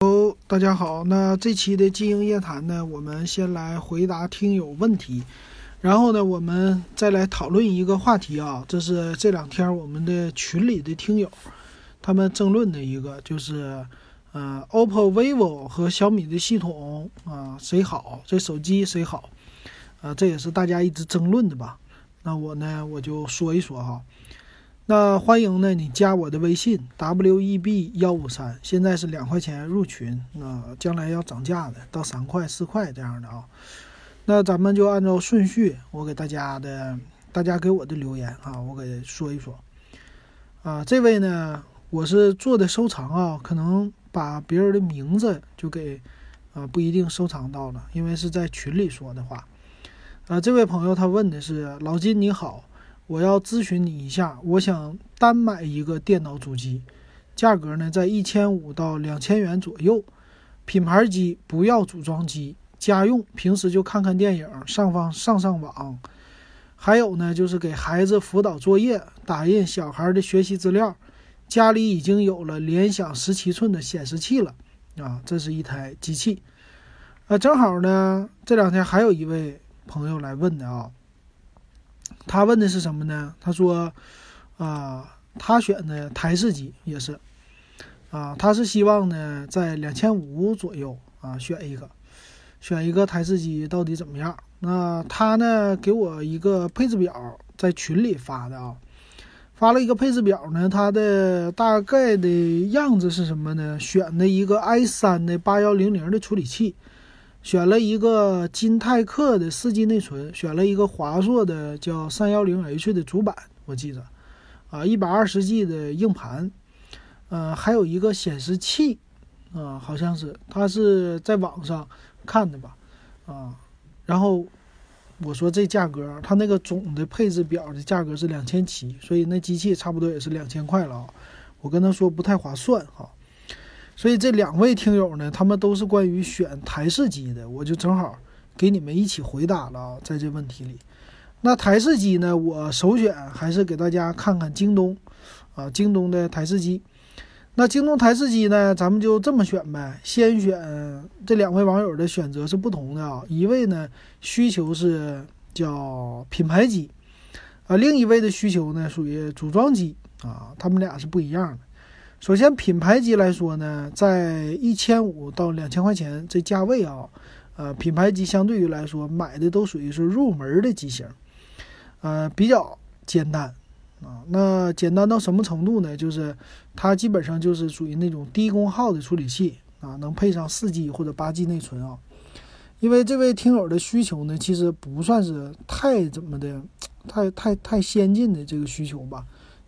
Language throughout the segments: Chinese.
喽，大家好。那这期的经营夜谈呢，我们先来回答听友问题，然后呢，我们再来讨论一个话题啊。这是这两天我们的群里的听友他们争论的一个，就是呃，OPPO、vivo 和小米的系统啊，谁好？这手机谁好？啊，这也是大家一直争论的吧。那我呢，我就说一说哈。那欢迎呢，你加我的微信 w e b 幺五三，现在是两块钱入群，那将来要涨价的，到三块四块这样的啊。那咱们就按照顺序，我给大家的，大家给我的留言啊，我给说一说。啊，这位呢，我是做的收藏啊，可能把别人的名字就给，啊，不一定收藏到了，因为是在群里说的话。啊，这位朋友他问的是老金你好。我要咨询你一下，我想单买一个电脑主机，价格呢在一千五到两千元左右，品牌机不要组装机，家用平时就看看电影，上方上上网，还有呢就是给孩子辅导作业，打印小孩的学习资料，家里已经有了联想十七寸的显示器了。啊，这是一台机器，啊，正好呢这两天还有一位朋友来问的啊。他问的是什么呢？他说，啊，他选的台式机也是，啊，他是希望呢在两千五左右啊选一个，选一个台式机到底怎么样？那他呢给我一个配置表在群里发的啊，发了一个配置表呢，它的大概的样子是什么呢？选的一个 i 三的八幺零零的处理器。选了一个金泰克的四 G 内存，选了一个华硕的叫三幺零 H 的主板，我记着，啊，一百二十 G 的硬盘，呃，还有一个显示器，啊，好像是他是在网上看的吧，啊，然后我说这价格，他那个总的配置表的价格是两千七，所以那机器差不多也是两千块了啊，我跟他说不太划算哈。所以这两位听友呢，他们都是关于选台式机的，我就正好给你们一起回答了啊，在这问题里。那台式机呢，我首选还是给大家看看京东，啊，京东的台式机。那京东台式机呢，咱们就这么选呗。先选这两位网友的选择是不同的啊，一位呢需求是叫品牌机，啊，另一位的需求呢属于组装机啊，他们俩是不一样的。首先，品牌机来说呢，在一千五到两千块钱这价位啊，呃，品牌机相对于来说买的都属于是入门的机型，呃，比较简单啊。那简单到什么程度呢？就是它基本上就是属于那种低功耗的处理器啊，能配上四 G 或者八 G 内存啊。因为这位听友的需求呢，其实不算是太怎么的，太太太先进的这个需求吧。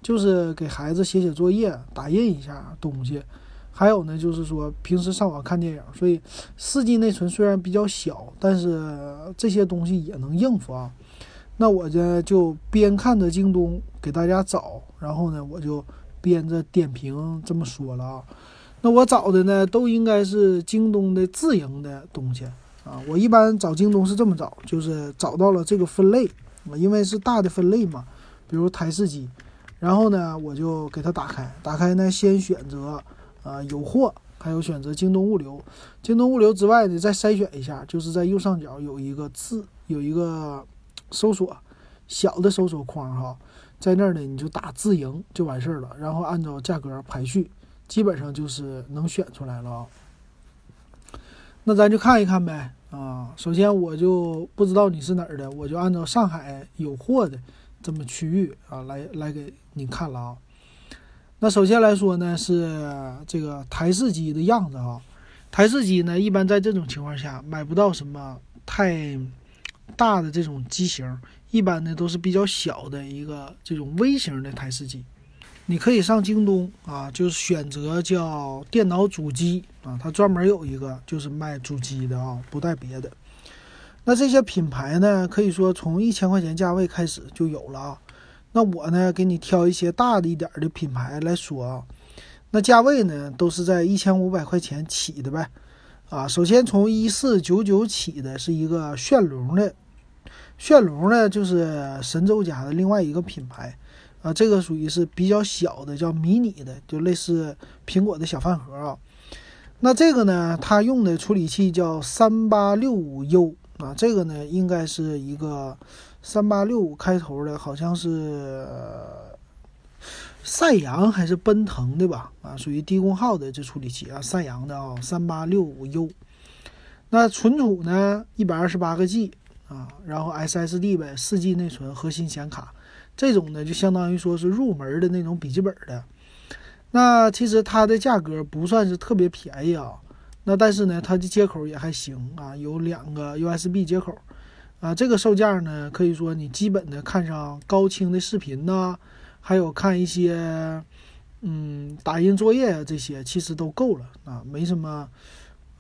就是给孩子写写作业、打印一下东西，还有呢，就是说平时上网看电影，所以四 G 内存虽然比较小，但是这些东西也能应付啊。那我呢就边看着京东给大家找，然后呢我就边着点评这么说了啊。那我找的呢都应该是京东的自营的东西啊。我一般找京东是这么找，就是找到了这个分类，因为是大的分类嘛，比如台式机。然后呢，我就给它打开，打开呢，先选择，呃，有货，还有选择京东物流。京东物流之外呢，再筛选一下，就是在右上角有一个字，有一个搜索，小的搜索框哈，在那儿呢，你就打自营就完事儿了，然后按照价格排序，基本上就是能选出来了啊。那咱就看一看呗，啊，首先我就不知道你是哪儿的，我就按照上海有货的。这么区域啊，来来给你看了啊。那首先来说呢，是这个台式机的样子啊。台式机呢，一般在这种情况下买不到什么太大的这种机型，一般呢都是比较小的一个这种微型的台式机。你可以上京东啊，就是选择叫电脑主机啊，它专门有一个就是卖主机的啊，不带别的。那这些品牌呢，可以说从一千块钱价位开始就有了啊。那我呢，给你挑一些大的一点的品牌来说啊。那价位呢，都是在一千五百块钱起的呗。啊，首先从一四九九起的是一个炫龙的，炫龙呢就是神州家的另外一个品牌啊。这个属于是比较小的，叫迷你的，就类似苹果的小饭盒啊。那这个呢，它用的处理器叫三八六五 U 啊，这个呢应该是一个三八六五开头的，好像是赛扬还是奔腾的吧？啊，属于低功耗的这处理器啊，赛扬的啊，三八六五 U。那存储呢，一百二十八个 G 啊，然后 SSD 呗，四 G 内存，核心显卡，这种呢就相当于说是入门的那种笔记本的。那其实它的价格不算是特别便宜啊，那但是呢，它的接口也还行啊，有两个 USB 接口，啊，这个售价呢，可以说你基本的看上高清的视频呐，还有看一些，嗯，打印作业啊这些，其实都够了啊，没什么，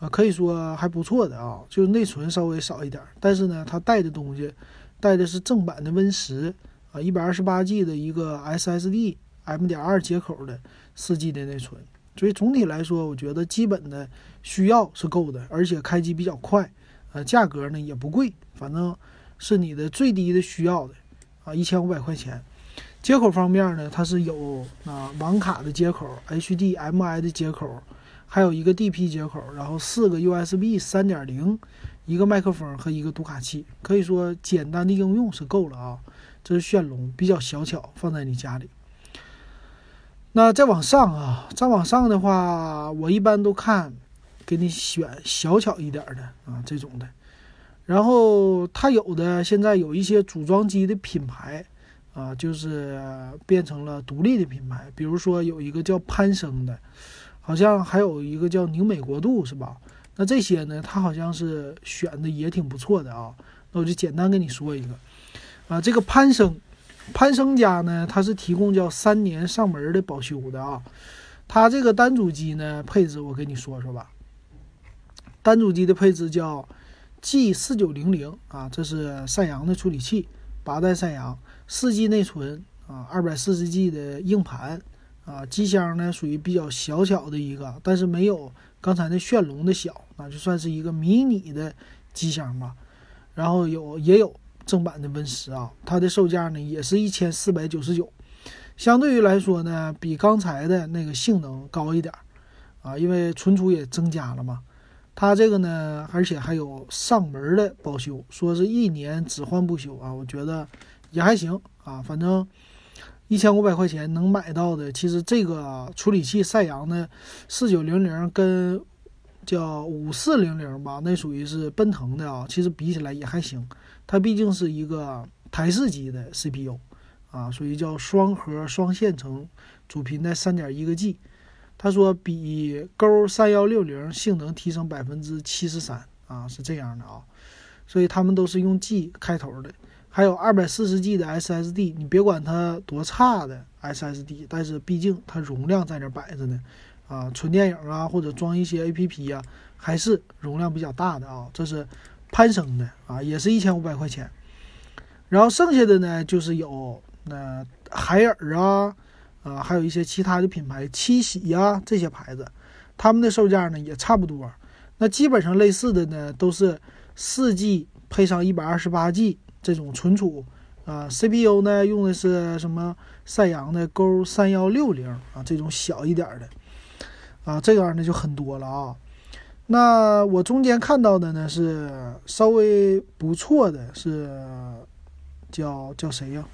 啊，可以说还不错的啊，就是内存稍微少一点，但是呢，它带的东西，带的是正版的 Win 十啊，一百二十八 G 的一个 SSD。M 点二接口的四 G 的内存，所以总体来说，我觉得基本的需要是够的，而且开机比较快，价格呢也不贵，反正是你的最低的需要的，啊，一千五百块钱。接口方面呢，它是有啊网卡的接口、HDMI 的接口，还有一个 DP 接口，然后四个 USB 三点零，一个麦克风和一个读卡器，可以说简单的应用是够了啊。这是炫龙，比较小巧，放在你家里。那再往上啊，再往上的话，我一般都看，给你选小巧一点的啊这种的。然后它有的现在有一些组装机的品牌啊，就是变成了独立的品牌。比如说有一个叫攀升的，好像还有一个叫宁美国度，是吧？那这些呢，它好像是选的也挺不错的啊。那我就简单跟你说一个啊，这个攀升。攀升家呢，它是提供叫三年上门的保修的啊。它这个单主机呢，配置我跟你说说吧。单主机的配置叫 G 四九零零啊，这是赛扬的处理器，八代赛扬，四 G 内存啊，二百四十 G 的硬盘啊，机箱呢属于比较小巧的一个，但是没有刚才那炫龙的小，那就算是一个迷你的机箱吧。然后有也有。正版的 Win 十啊，它的售价呢也是一千四百九十九，相对于来说呢，比刚才的那个性能高一点啊，因为存储也增加了嘛。它这个呢，而且还有上门的保修，说是一年只换不修啊，我觉得也还行啊。反正一千五百块钱能买到的，其实这个处理器赛扬的四九零零跟叫五四零零吧，那属于是奔腾的啊，其实比起来也还行。它毕竟是一个台式机的 CPU，啊，属于叫双核双线程，主频带三点一个 G。他说比勾三幺六零性能提升百分之七十三，啊，是这样的啊。所以他们都是用 G 开头的，还有二百四十 G 的 SSD。你别管它多差的 SSD，但是毕竟它容量在那摆着呢，啊，存电影啊或者装一些 APP 啊，还是容量比较大的啊。这是。攀升的啊，也是一千五百块钱，然后剩下的呢，就是有那海尔啊，啊，还有一些其他的品牌，七喜呀这些牌子，他们的售价呢也差不多。那基本上类似的呢，都是四 G 配上一百二十八 G 这种存储啊，CPU 呢用的是什么赛扬的勾三幺六零啊，这种小一点的啊，这样呢就很多了啊。那我中间看到的呢是稍微不错的，是叫叫谁呀？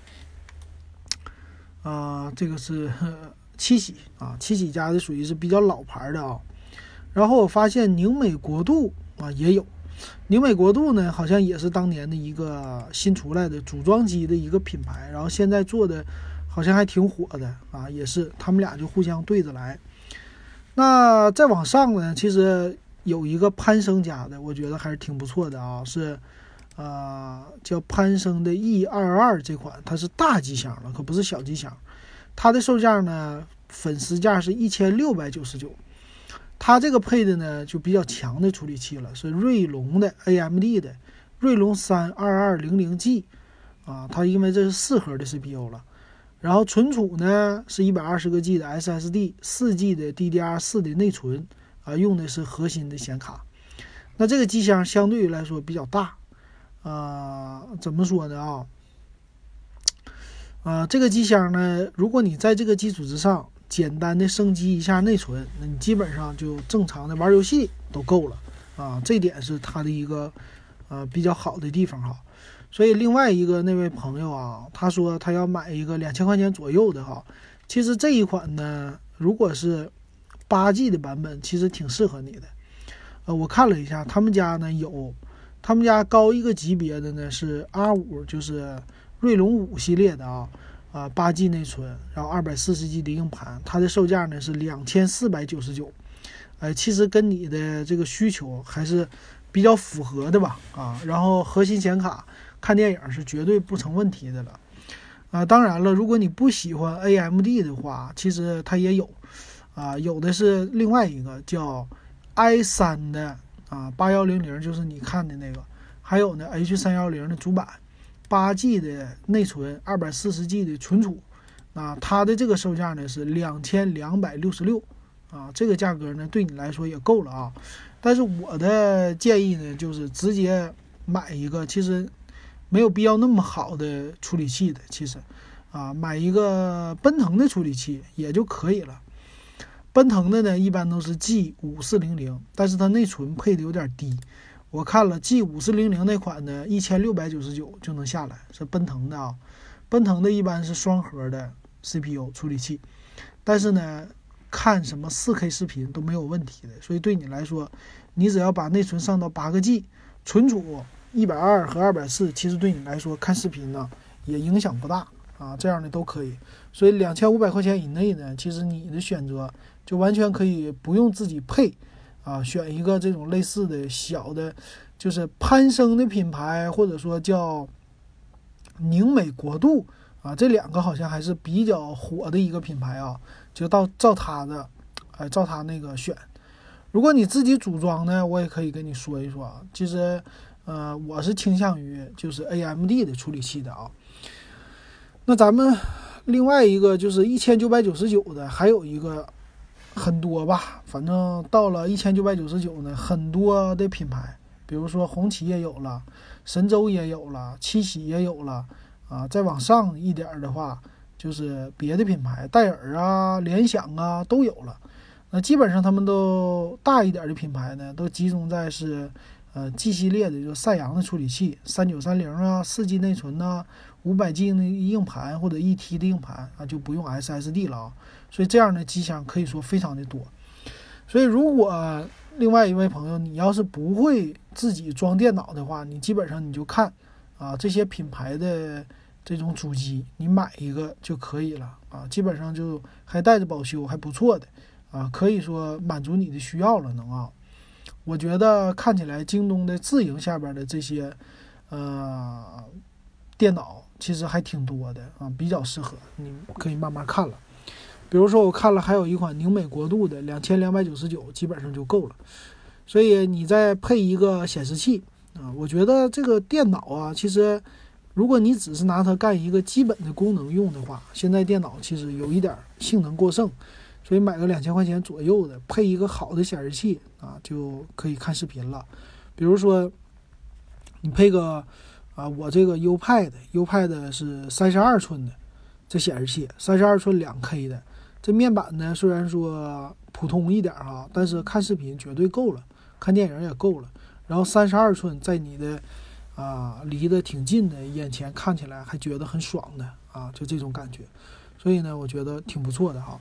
啊这个是七喜啊，七喜家的属于是比较老牌的啊。然后我发现宁美国度啊也有，宁美国度呢好像也是当年的一个新出来的组装机的一个品牌，然后现在做的好像还挺火的啊，也是他们俩就互相对着来。那再往上呢，其实。有一个攀升家的，我觉得还是挺不错的啊，是，呃，叫攀升的 E 二二这款，它是大机箱了，可不是小机箱。它的售价呢，粉丝价是一千六百九十九。它这个配的呢，就比较强的处理器了，是锐龙的 AMD 的锐龙三二二零零 G 啊，它因为这是四核的 CPU 了。然后存储呢是一百二十个 G 的 SSD，四 G 的 DDR 四的内存。啊，用的是核心的显卡，那这个机箱相对于来说比较大，啊，怎么说呢啊？啊，这个机箱呢，如果你在这个基础之上简单的升级一下内存，那你基本上就正常的玩游戏都够了啊。这点是它的一个呃比较好的地方哈。所以另外一个那位朋友啊，他说他要买一个两千块钱左右的哈。其实这一款呢，如果是八 G 的版本，其实挺适合你的。呃，我看了一下，他们家呢有，他们家高一个级别的呢是 R 五，就是锐龙五系列的啊，啊八 G 内存，然后二百四十 G 的硬盘，它的售价呢是两千四百九十九。哎，其实跟你的这个需求还是比较符合的吧？啊，然后核心显卡。看电影是绝对不成问题的了，啊，当然了，如果你不喜欢 AMD 的话，其实它也有，啊，有的是另外一个叫 i3 的啊，八幺零零就是你看的那个，还有呢 H 三幺零的主板，八 G 的内存，二百四十 G 的存储，啊，它的这个售价呢是两千两百六十六，啊，这个价格呢对你来说也够了啊，但是我的建议呢就是直接买一个，其实。没有必要那么好的处理器的，其实，啊，买一个奔腾的处理器也就可以了。奔腾的呢，一般都是 G 五四零零，但是它内存配的有点低。我看了 G 五四零零那款呢，一千六百九十九就能下来，是奔腾的啊。奔腾的一般是双核的 CPU 处理器，但是呢，看什么四 K 视频都没有问题的。所以对你来说，你只要把内存上到八个 G，存储。一百二和二百四，其实对你来说看视频呢也影响不大啊，这样的都可以。所以两千五百块钱以内呢，其实你的选择就完全可以不用自己配啊，选一个这种类似的小的，就是攀升的品牌，或者说叫宁美国度啊，这两个好像还是比较火的一个品牌啊，就到照它的，哎，照它那个选。如果你自己组装呢，我也可以跟你说一说啊，其实。呃，我是倾向于就是 AMD 的处理器的啊。那咱们另外一个就是一千九百九十九的，还有一个很多吧，反正到了一千九百九十九呢，很多的品牌，比如说红旗也有了，神州也有了，七喜也有了啊。再往上一点的话，就是别的品牌，戴尔啊、联想啊都有了。那基本上他们都大一点的品牌呢，都集中在是。呃，G 系列的就赛扬的处理器，三九三零啊，四 G 内存呐，五百 G 的硬盘或者一 T 的硬盘啊，就不用 SSD 了啊。所以这样的机箱可以说非常的多。所以如果另外一位朋友你要是不会自己装电脑的话，你基本上你就看啊这些品牌的这种主机，你买一个就可以了啊，基本上就还带着保修，还不错的啊，可以说满足你的需要了能啊。我觉得看起来京东的自营下边的这些，呃，电脑其实还挺多的啊，比较适合，你可以慢慢看了。比如说我看了还有一款宁美国度的，两千两百九十九，基本上就够了。所以你再配一个显示器啊，我觉得这个电脑啊，其实如果你只是拿它干一个基本的功能用的话，现在电脑其实有一点性能过剩。所以买个两千块钱左右的，配一个好的显示器啊，就可以看视频了。比如说，你配个啊，我这个 UPad，UPad 是三十二寸的这显示器，三十二寸两 K 的。这面板呢，虽然说普通一点哈，但是看视频绝对够了，看电影也够了。然后三十二寸在你的啊离得挺近的眼前看起来还觉得很爽的啊，就这种感觉。所以呢，我觉得挺不错的哈。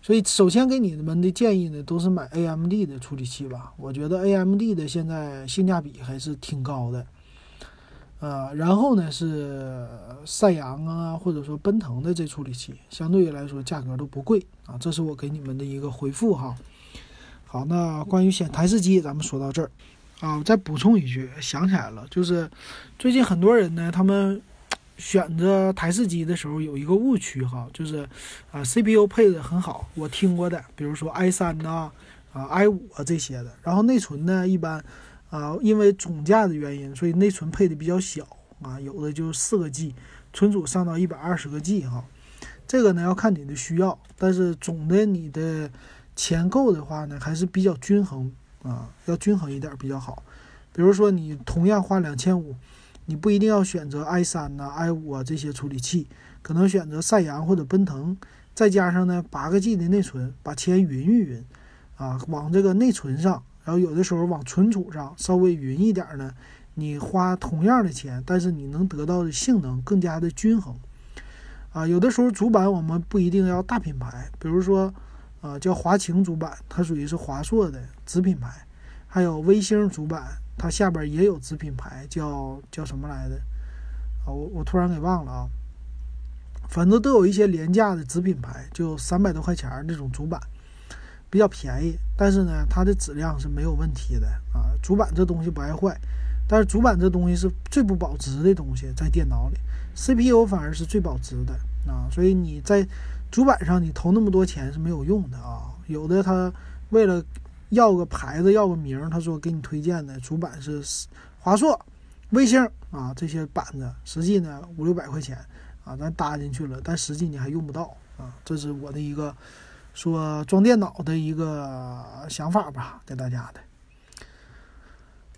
所以，首先给你们的建议呢，都是买 AMD 的处理器吧。我觉得 AMD 的现在性价比还是挺高的。呃，然后呢是赛扬啊，或者说奔腾的这处理器，相对于来说价格都不贵啊。这是我给你们的一个回复哈。好，那关于显台式机，咱们说到这儿啊，我再补充一句，想起来了，就是最近很多人呢，他们。选择台式机的时候有一个误区哈，就是啊 CPU 配的很好，我听过的，比如说 i 三呐，啊 i 五啊这些的。然后内存呢一般啊，因为总价的原因，所以内存配的比较小啊，有的就四个 G，存储上到一百二十个 G 哈。这个呢要看你的需要，但是总的你的钱够的话呢，还是比较均衡啊，要均衡一点比较好。比如说你同样花两千五。你不一定要选择 i 三呐、i 五啊这些处理器，可能选择赛扬或者奔腾再加上呢八个 G 的内存，把钱匀一匀，啊，往这个内存上，然后有的时候往存储上稍微匀一点呢，你花同样的钱，但是你能得到的性能更加的均衡。啊，有的时候主板我们不一定要大品牌，比如说，啊叫华擎主板，它属于是华硕的子品牌，还有微星主板，它下边也有子品牌，叫叫什么来着？啊，我我突然给忘了啊。反正都有一些廉价的子品牌，就三百多块钱那种主板，比较便宜，但是呢，它的质量是没有问题的啊。主板这东西不爱坏，但是主板这东西是最不保值的东西，在电脑里，CPU 反而是最保值的啊。所以你在主板上你投那么多钱是没有用的啊。有的他为了要个牌子要个名，他说给你推荐的主板是华硕、微星啊这些板子，实际呢五六百块钱。啊，咱搭进去了，但实际你还用不到啊！这是我的一个说装电脑的一个想法吧，给大家的。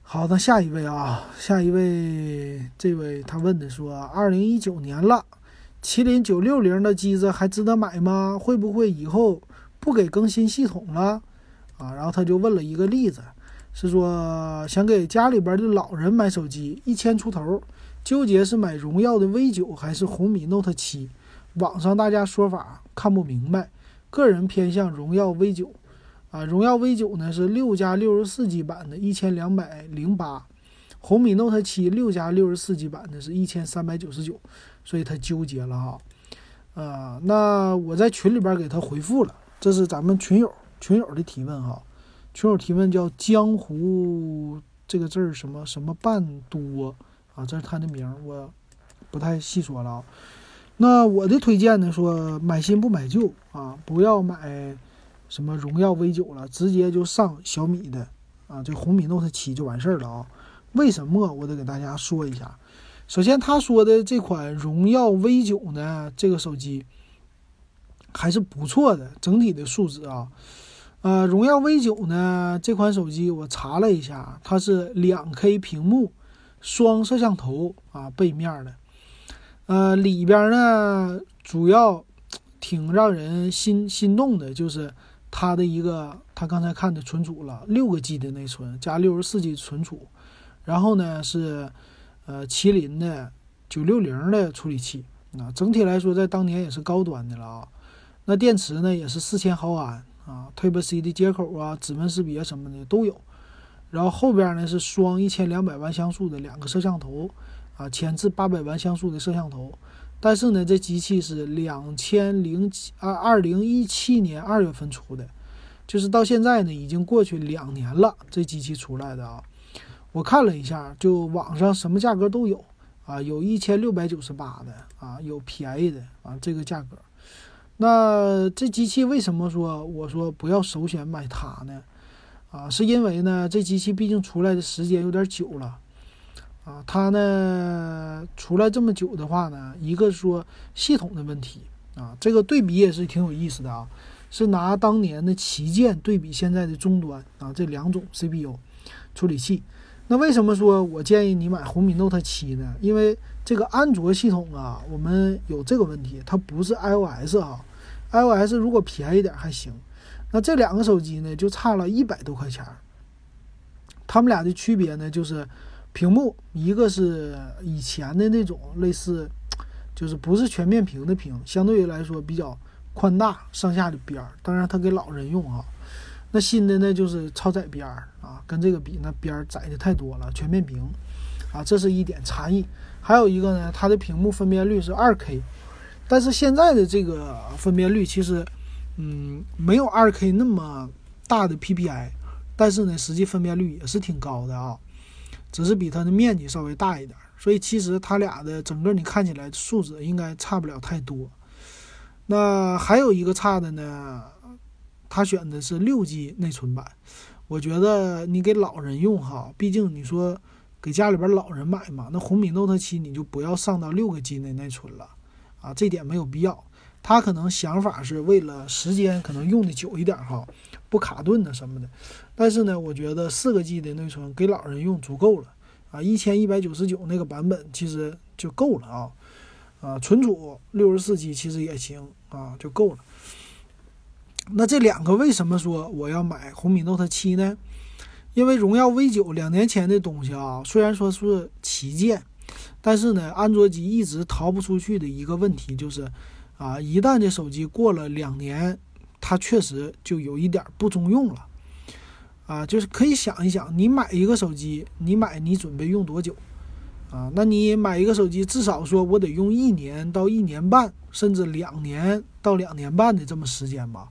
好，那下一位啊，下一位，这位他问的说，二零一九年了，麒麟九六零的机子还值得买吗？会不会以后不给更新系统了？啊，然后他就问了一个例子，是说想给家里边的老人买手机，一千出头。纠结是买荣耀的 V 九还是红米 Note 七，网上大家说法看不明白，个人偏向荣耀 V 九，啊，荣耀 V 九呢是六加六十四 G 版的，一千两百零八，红米 Note 七六加六十四 G 版的是一千三百九十九，所以他纠结了哈，啊，那我在群里边给他回复了，这是咱们群友群友的提问哈，群友提问叫江湖这个字儿什么什么半多。啊，这是他的名，我不太细说了啊。那我的推荐呢，说买新不买旧啊，不要买什么荣耀 V 九了，直接就上小米的啊，这红米 Note 七就完事儿了啊。为什么？我得给大家说一下。首先，他说的这款荣耀 V 九呢，这个手机还是不错的，整体的素质啊。呃，荣耀 V 九呢，这款手机我查了一下，它是两 K 屏幕。双摄像头啊，背面的，呃，里边呢，主要挺让人心心动的，就是它的一个，他刚才看的存储了，六个 G 的内存加六十四 G 存储，然后呢是，呃，麒麟的九六零的处理器，啊，整体来说在当年也是高端的了啊。那电池呢也是四千毫安啊，Type C 的接口啊，指纹识别什么的都有。然后后边呢是双一千两百万像素的两个摄像头，啊，前置八百万像素的摄像头。但是呢，这机器是两千零七二二零一七年二月份出的，就是到现在呢已经过去两年了，这机器出来的啊。我看了一下，就网上什么价格都有啊，有一千六百九十八的啊，有便宜的啊，这个价格。那这机器为什么说我说不要首选买它呢？啊，是因为呢，这机器毕竟出来的时间有点久了，啊，它呢出来这么久的话呢，一个说系统的问题啊，这个对比也是挺有意思的啊，是拿当年的旗舰对比现在的终端啊，这两种 CPU 处理器。那为什么说我建议你买红米 Note 七呢？因为这个安卓系统啊，我们有这个问题，它不是 iOS 啊，iOS 如果便宜点还行。那这两个手机呢，就差了一百多块钱儿。他们俩的区别呢，就是屏幕，一个是以前的那种类似，就是不是全面屏的屏，相对于来说比较宽大，上下的边儿。当然，它给老人用啊。那新的呢，就是超窄边儿啊，跟这个比，那边儿窄的太多了，全面屏啊，这是一点差异。还有一个呢，它的屏幕分辨率是二 K，但是现在的这个分辨率其实。嗯，没有二 K 那么大的 PPI，但是呢，实际分辨率也是挺高的啊，只是比它的面积稍微大一点，所以其实它俩的整个你看起来素质应该差不了太多。那还有一个差的呢，他选的是六 G 内存版，我觉得你给老人用哈，毕竟你说给家里边老人买嘛，那红米 Note 七你就不要上到六个 G 的内存了啊，这点没有必要。他可能想法是为了时间可能用的久一点哈，不卡顿的什么的。但是呢，我觉得四个 G 的内存给老人用足够了啊，一千一百九十九那个版本其实就够了啊。啊，存储六十四 G 其实也行啊，就够了。那这两个为什么说我要买红米 Note 七呢？因为荣耀 V 九两年前的东西啊，虽然说是旗舰，但是呢，安卓机一直逃不出去的一个问题就是，啊，一旦这手机过了两年，它确实就有一点不中用了。啊，就是可以想一想，你买一个手机，你买你准备用多久？啊，那你买一个手机，至少说我得用一年到一年半，甚至两年到两年半的这么时间吧。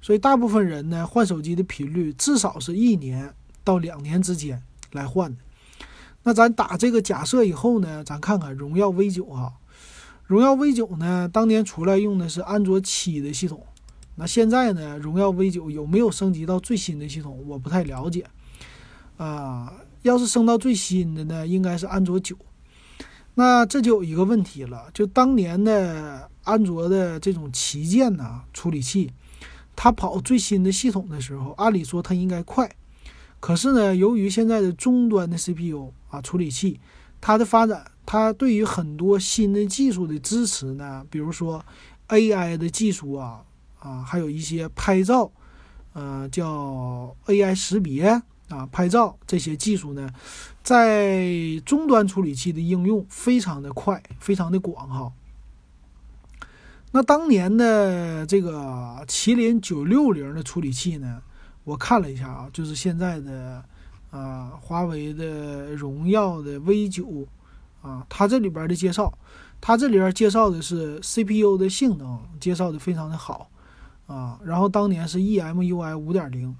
所以大部分人呢，换手机的频率至少是一年到两年之间来换的。那咱打这个假设以后呢，咱看看荣耀 V 九哈，荣耀 V 九呢，当年出来用的是安卓七的系统。那现在呢，荣耀 V 九有没有升级到最新的系统？我不太了解。啊，要是升到最新的呢，应该是安卓九。那这就有一个问题了，就当年的安卓的这种旗舰呐处理器。它跑最新的系统的时候，按理说它应该快，可是呢，由于现在的终端的 CPU 啊处理器，它的发展，它对于很多新的技术的支持呢，比如说 AI 的技术啊啊，还有一些拍照，呃，叫 AI 识别啊，拍照这些技术呢，在终端处理器的应用非常的快，非常的广哈。那当年的这个麒麟九六零的处理器呢，我看了一下啊，就是现在的啊华为的荣耀的 V 九啊，它这里边的介绍，它这里边介绍的是 CPU 的性能，介绍的非常的好啊。然后当年是 eMUI 五点零，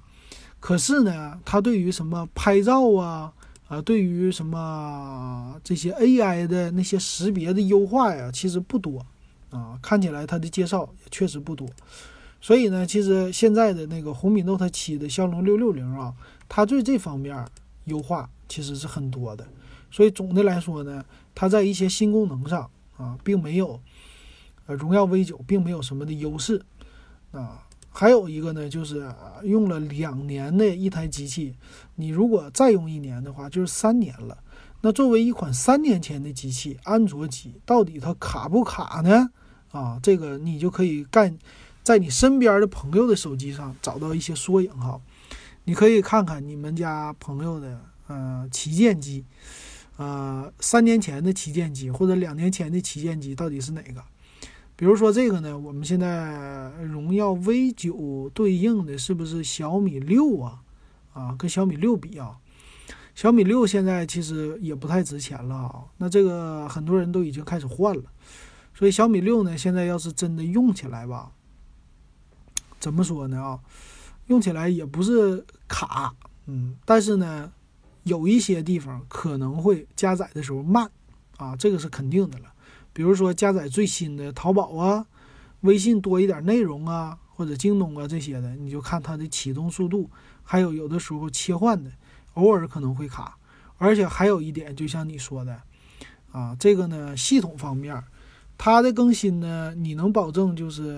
可是呢，它对于什么拍照啊啊，对于什么这些 AI 的那些识别的优化呀，其实不多。啊，看起来它的介绍也确实不多，所以呢，其实现在的那个红米 Note 七的骁龙六六零啊，它对这方面优化其实是很多的，所以总的来说呢，它在一些新功能上啊，并没有呃荣耀 V 九并没有什么的优势啊。还有一个呢，就是用了两年的一台机器，你如果再用一年的话，就是三年了。那作为一款三年前的机器，安卓机到底它卡不卡呢？啊，这个你就可以干，在你身边的朋友的手机上找到一些缩影哈。你可以看看你们家朋友的呃旗舰机，呃三年前的旗舰机或者两年前的旗舰机到底是哪个？比如说这个呢，我们现在荣耀 V 九对应的是不是小米六啊？啊，跟小米六比啊，小米六现在其实也不太值钱了啊。那这个很多人都已经开始换了。所以小米六呢，现在要是真的用起来吧，怎么说呢啊？用起来也不是卡，嗯，但是呢，有一些地方可能会加载的时候慢，啊，这个是肯定的了。比如说加载最新的淘宝啊、微信多一点内容啊，或者京东啊这些的，你就看它的启动速度，还有有的时候切换的，偶尔可能会卡。而且还有一点，就像你说的，啊，这个呢，系统方面。它的更新呢，你能保证就是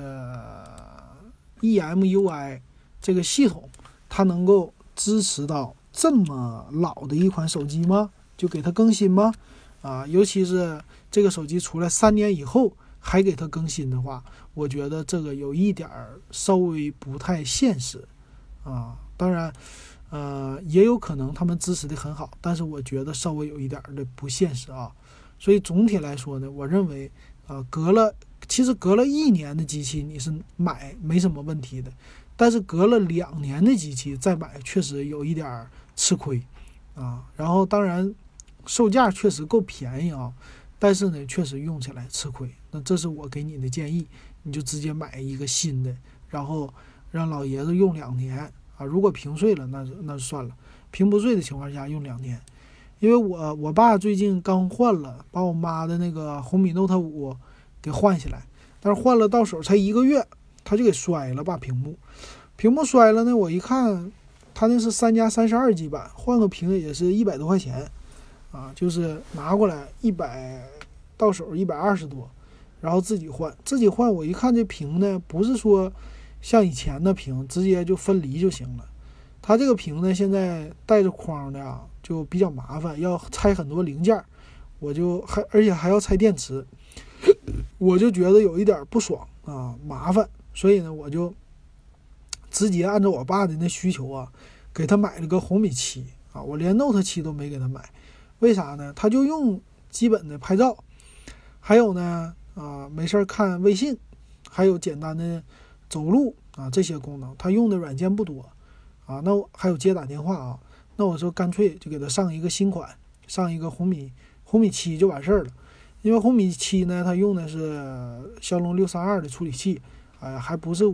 eMUI 这个系统，它能够支持到这么老的一款手机吗？就给它更新吗？啊，尤其是这个手机出来三年以后还给它更新的话，我觉得这个有一点儿稍微不太现实啊。当然，呃，也有可能他们支持的很好，但是我觉得稍微有一点儿的不现实啊。所以总体来说呢，我认为。啊，隔了其实隔了一年的机器你是买没什么问题的，但是隔了两年的机器再买确实有一点儿吃亏啊。然后当然售价确实够便宜啊，但是呢确实用起来吃亏。那这是我给你的建议，你就直接买一个新的，然后让老爷子用两年啊。如果屏碎了，那那就算了，屏不碎的情况下用两年。因为我我爸最近刚换了，把我妈的那个红米 Note 五给换下来，但是换了到手才一个月，他就给摔了，把屏幕，屏幕摔了呢。我一看，他那是三加三十二 G 版，换个屏也是一百多块钱，啊，就是拿过来一百，到手一百二十多，然后自己换，自己换。我一看这屏呢，不是说像以前的屏直接就分离就行了，它这个屏呢，现在带着框的啊。就比较麻烦，要拆很多零件，我就还而且还要拆电池，我就觉得有一点不爽啊，麻烦，所以呢，我就直接按照我爸的那需求啊，给他买了个红米七啊，我连 Note 七都没给他买，为啥呢？他就用基本的拍照，还有呢，啊，没事儿看微信，还有简单的走路啊这些功能，他用的软件不多啊，那还有接打电话啊，那我说干脆就给他上一个新款，上一个红米红米七就完事儿了。因为红米七呢，它用的是骁龙六三二的处理器，哎，还不是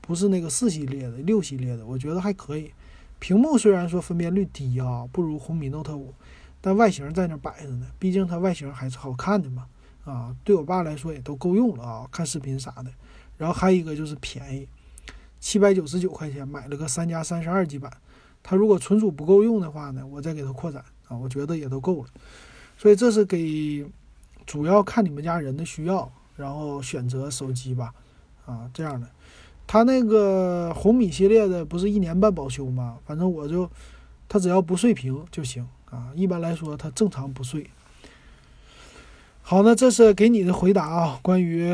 不是那个四系列的，六系列的，我觉得还可以。屏幕虽然说分辨率低啊，不如红米 Note 五，但外形在那摆着呢，毕竟它外形还是好看的嘛。啊，对我爸来说也都够用了啊，看视频啥的。然后还有一个就是便宜，七百九十九块钱买了个三加三十二 G 版，它如果存储不够用的话呢，我再给它扩展啊，我觉得也都够了。所以这是给。主要看你们家人的需要，然后选择手机吧，啊，这样的。它那个红米系列的不是一年半保修吗？反正我就，它只要不碎屏就行啊。一般来说，它正常不碎。好，那这是给你的回答啊。关于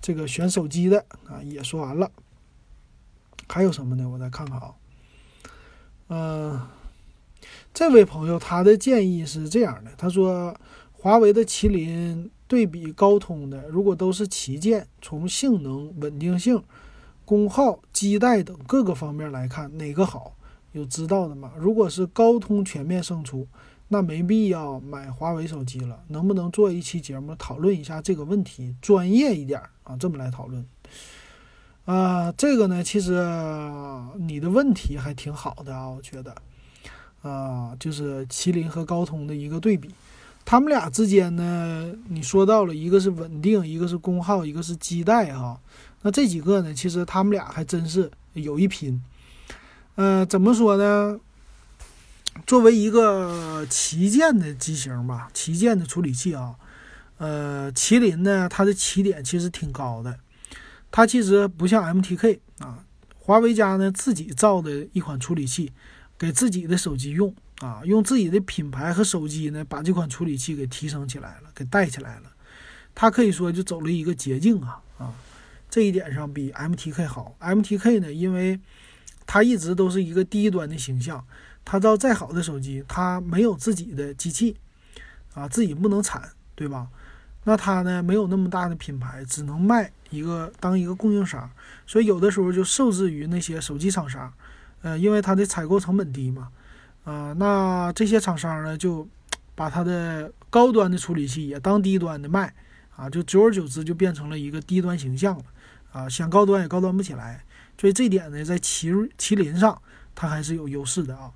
这个选手机的啊，也说完了。还有什么呢？我再看看啊。嗯，这位朋友他的建议是这样的，他说。华为的麒麟对比高通的，如果都是旗舰，从性能、稳定性、功耗、基带等各个方面来看，哪个好？有知道的吗？如果是高通全面胜出，那没必要买华为手机了。能不能做一期节目讨论一下这个问题，专业一点啊？这么来讨论啊？这个呢，其实你的问题还挺好的啊，我觉得啊，就是麒麟和高通的一个对比。他们俩之间呢，你说到了一个是稳定，一个是功耗，一个是基带哈。那这几个呢，其实他们俩还真是有一拼。呃，怎么说呢？作为一个旗舰的机型吧，旗舰的处理器啊，呃，麒麟呢，它的起点其实挺高的。它其实不像 MTK 啊，华为家呢自己造的一款处理器，给自己的手机用。啊，用自己的品牌和手机呢，把这款处理器给提升起来了，给带起来了。它可以说就走了一个捷径啊啊，这一点上比 MTK 好。MTK 呢，因为它一直都是一个低端的形象，它造再好的手机，它没有自己的机器啊，自己不能产，对吧？那它呢，没有那么大的品牌，只能卖一个当一个供应商，所以有的时候就受制于那些手机厂商，呃，因为它的采购成本低嘛。啊，那这些厂商呢，就把它的高端的处理器也当低端的卖，啊，就久而久之就变成了一个低端形象了，啊，想高端也高端不起来，所以这点呢，在麒麒麟上它还是有优势的啊。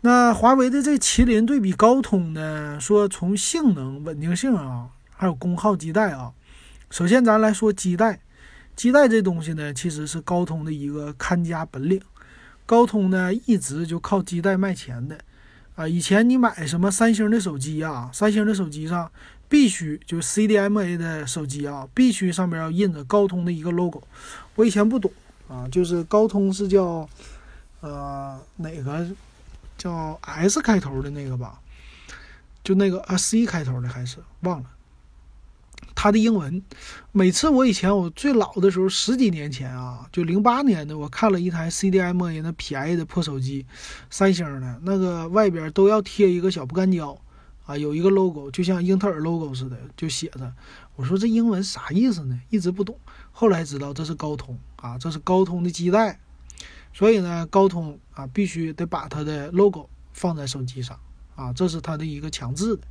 那华为的这麒麟对比高通呢，说从性能、稳定性啊，还有功耗、基带啊，首先咱来说基带，基带这东西呢，其实是高通的一个看家本领。高通呢，一直就靠基带卖钱的，啊，以前你买什么三星的手机啊，三星的手机上必须就 CDMA 的手机啊，必须上面要印着高通的一个 logo。我以前不懂啊，就是高通是叫呃哪个叫 S 开头的那个吧，就那个啊 C 开头的还是忘了。它的英文，每次我以前我最老的时候十几年前啊，就零八年的，我看了一台 CDMA 那便宜的破手机，三星的那个外边都要贴一个小不干胶，啊，有一个 logo，就像英特尔 logo 似的，就写着。我说这英文啥意思呢？一直不懂，后来知道这是高通啊，这是高通的基带，所以呢，高通啊必须得把它的 logo 放在手机上啊，这是它的一个强制的。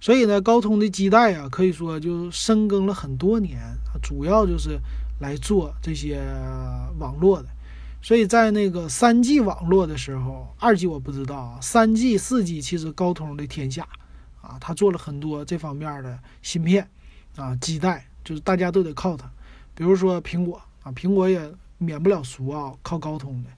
所以呢，高通的基带啊，可以说就深耕了很多年，主要就是来做这些网络的。所以在那个三 G 网络的时候，二 G 我不知道啊，三 G、四 G 其实高通的天下啊，他做了很多这方面的芯片啊，基带就是大家都得靠它。比如说苹果啊，苹果也免不了俗啊，靠高通的。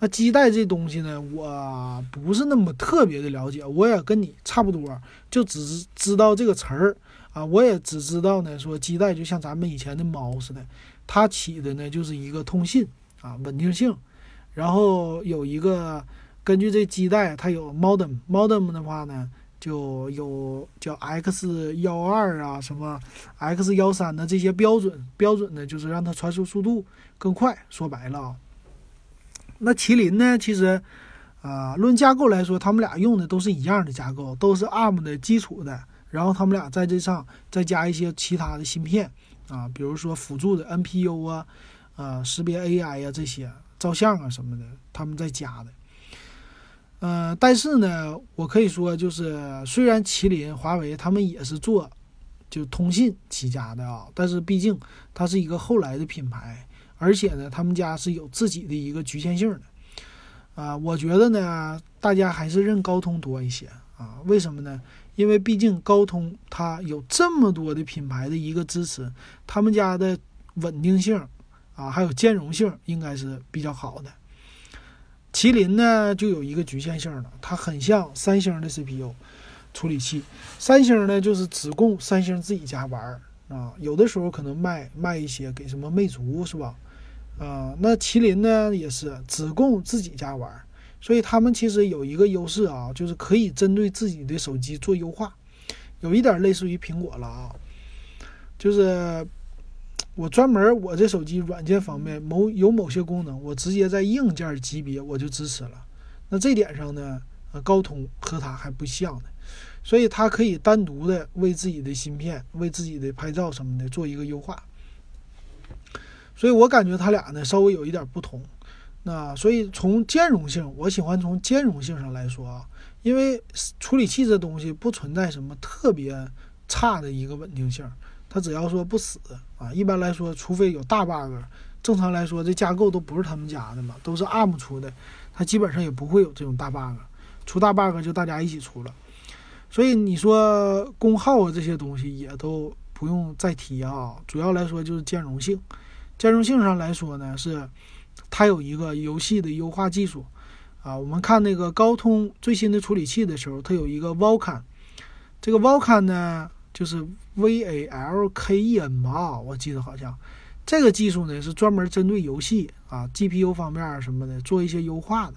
那基带这东西呢，我不是那么特别的了解，我也跟你差不多，就只是知道这个词儿啊，我也只知道呢，说基带就像咱们以前的猫似的，它起的呢就是一个通信啊，稳定性，然后有一个根据这基带，它有 modem，modem 的话呢，就有叫 X 幺二啊，什么 X 幺三的这些标准，标准的就是让它传输速度更快。说白了啊，那麒麟呢，其实啊，论架构来说，他们俩用的都是一样的架构，都是 ARM 的基础的。然后他们俩在这上再加一些其他的芯片啊，比如说辅助的 NPU 啊，呃，识别 AI 呀这些，照相啊什么的，他们在加的。呃，但是呢，我可以说，就是虽然麒麟、华为他们也是做就通信起家的啊，但是毕竟它是一个后来的品牌，而且呢，他们家是有自己的一个局限性的。啊，我觉得呢，大家还是认高通多一些啊？为什么呢？因为毕竟高通它有这么多的品牌的一个支持，他们家的稳定性啊，还有兼容性应该是比较好的。麒麟呢就有一个局限性了，它很像三星的 CPU 处理器。三星呢就是只供三星自己家玩儿啊，有的时候可能卖卖一些给什么魅族是吧？啊，那麒麟呢也是只供自己家玩儿，所以他们其实有一个优势啊，就是可以针对自己的手机做优化，有一点类似于苹果了啊，就是。我专门我这手机软件方面某有某些功能，我直接在硬件级别我就支持了。那这点上呢，呃，高通和它还不像呢，所以它可以单独的为自己的芯片、为自己的拍照什么的做一个优化。所以我感觉它俩呢稍微有一点不同。那所以从兼容性，我喜欢从兼容性上来说啊，因为处理器这东西不存在什么特别差的一个稳定性。它只要说不死啊，一般来说，除非有大 bug，正常来说这架构都不是他们家的嘛，都是 ARM 出的，它基本上也不会有这种大 bug，出大 bug 就大家一起出了。所以你说功耗啊这些东西也都不用再提啊，主要来说就是兼容性。兼容性上来说呢，是它有一个游戏的优化技术啊。我们看那个高通最新的处理器的时候，它有一个 Vulkan，这个 Vulkan 呢。就是 V A L K E N 吧，我记得好像这个技术呢是专门针对游戏啊 G P U 方面什么的做一些优化的。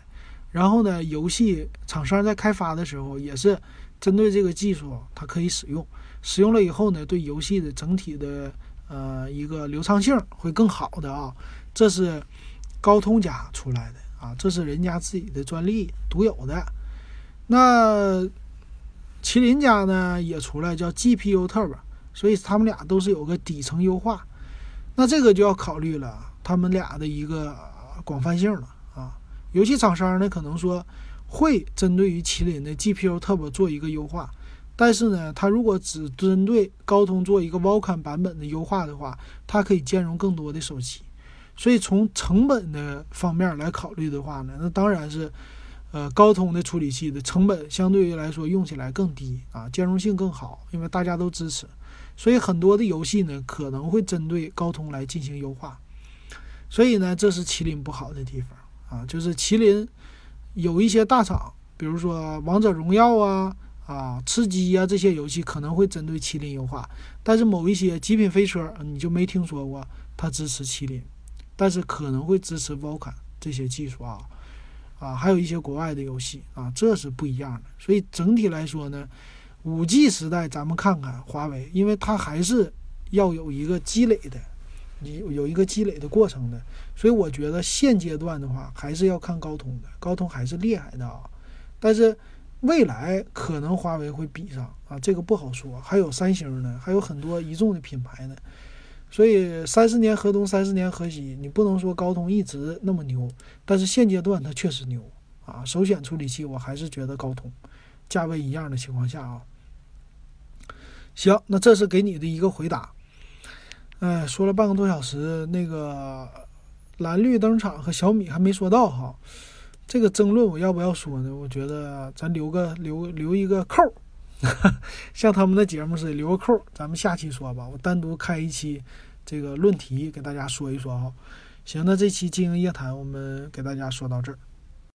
然后呢，游戏厂商在开发的时候也是针对这个技术，它可以使用。使用了以后呢，对游戏的整体的呃一个流畅性会更好的啊。这是高通家出来的啊，这是人家自己的专利独有的。那。麒麟家呢也出来叫 GPU Turbo，所以他们俩都是有个底层优化，那这个就要考虑了他们俩的一个广泛性了啊。游戏厂商呢可能说会针对于麒麟的 GPU Turbo 做一个优化，但是呢，它如果只针对高通做一个 Vulkan 版本的优化的话，它可以兼容更多的手机，所以从成本的方面来考虑的话呢，那当然是。呃，高通的处理器的成本相对于来说用起来更低啊，兼容性更好，因为大家都支持，所以很多的游戏呢可能会针对高通来进行优化。所以呢，这是麒麟不好的地方啊，就是麒麟有一些大厂，比如说王者荣耀啊、啊吃鸡啊这些游戏可能会针对麒麟优化，但是某一些极品飞车你就没听说过它支持麒麟，但是可能会支持 Vulkan 这些技术啊。啊，还有一些国外的游戏啊，这是不一样的。所以整体来说呢，五 G 时代咱们看看华为，因为它还是要有一个积累的，有有一个积累的过程的。所以我觉得现阶段的话，还是要看高通的，高通还是厉害的啊。但是未来可能华为会比上啊，这个不好说。还有三星呢，还有很多一众的品牌呢。所以三十年河东，三十年河西，你不能说高通一直那么牛，但是现阶段它确实牛啊。首选处理器，我还是觉得高通，价位一样的情况下啊。行，那这是给你的一个回答。哎，说了半个多小时，那个蓝绿灯厂和小米还没说到哈。这个争论我要不要说呢？我觉得咱留个留留一个扣。像他们的节目似的留个扣，咱们下期说吧。我单独开一期这个论题给大家说一说哈。行，那这期经营夜谈我们给大家说到这儿。